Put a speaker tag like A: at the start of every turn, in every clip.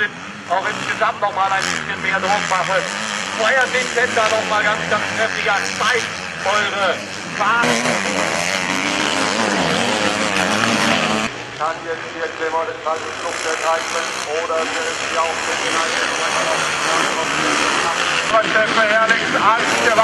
A: Ausschnitt auch insgesamt noch mal ein bisschen mehr Druck mache. Feuert den Sender nochmal ganz, ganz kräftig an. Zeigt eure Fahrt. Kann jetzt hier Clemmer den Fallflug ergreifen oder sind sie auch mit den Einzelnen? Stefan Herrlings, als der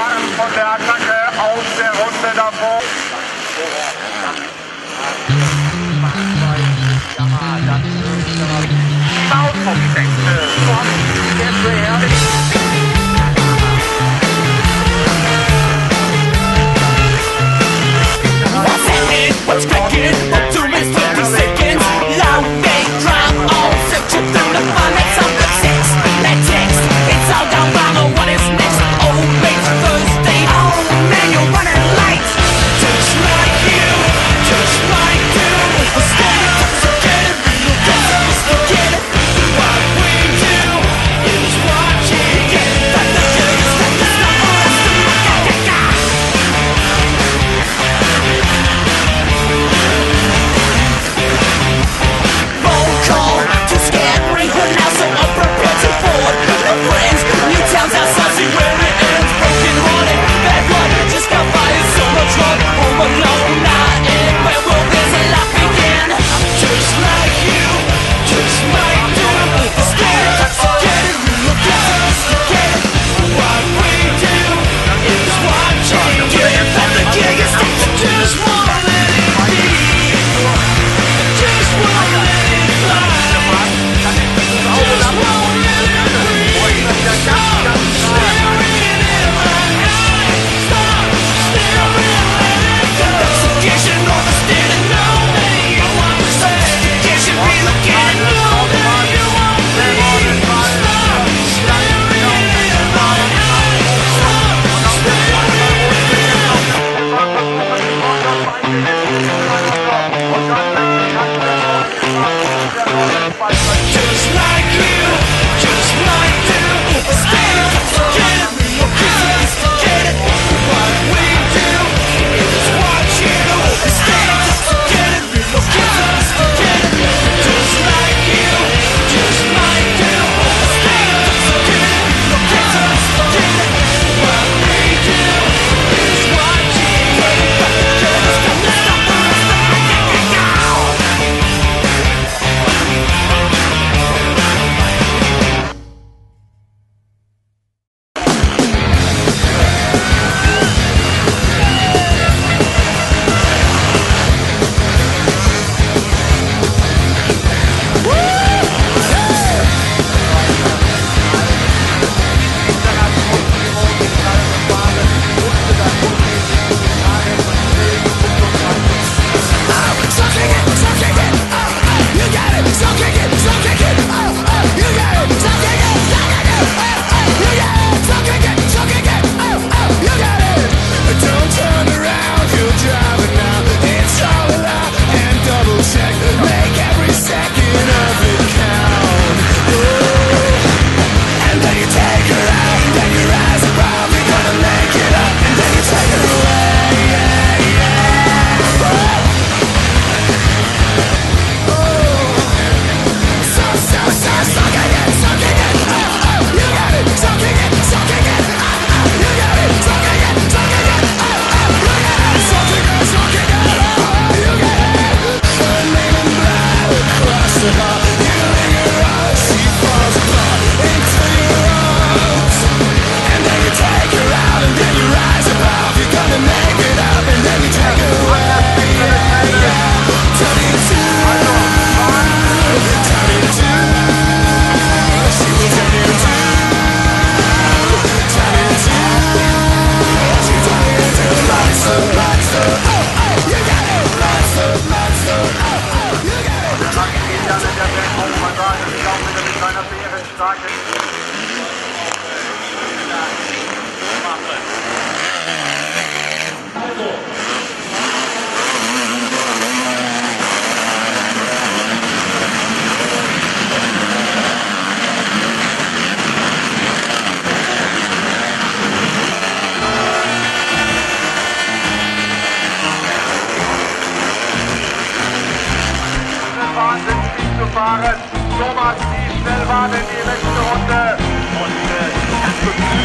A: Thomas, wie schnell war denn die letzte Runde? Und äh,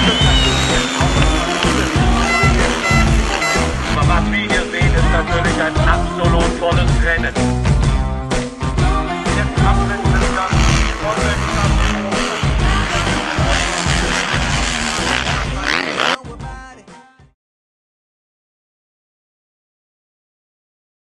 A: das Was wir hier sehen, ist natürlich ein absolut volles Rennen.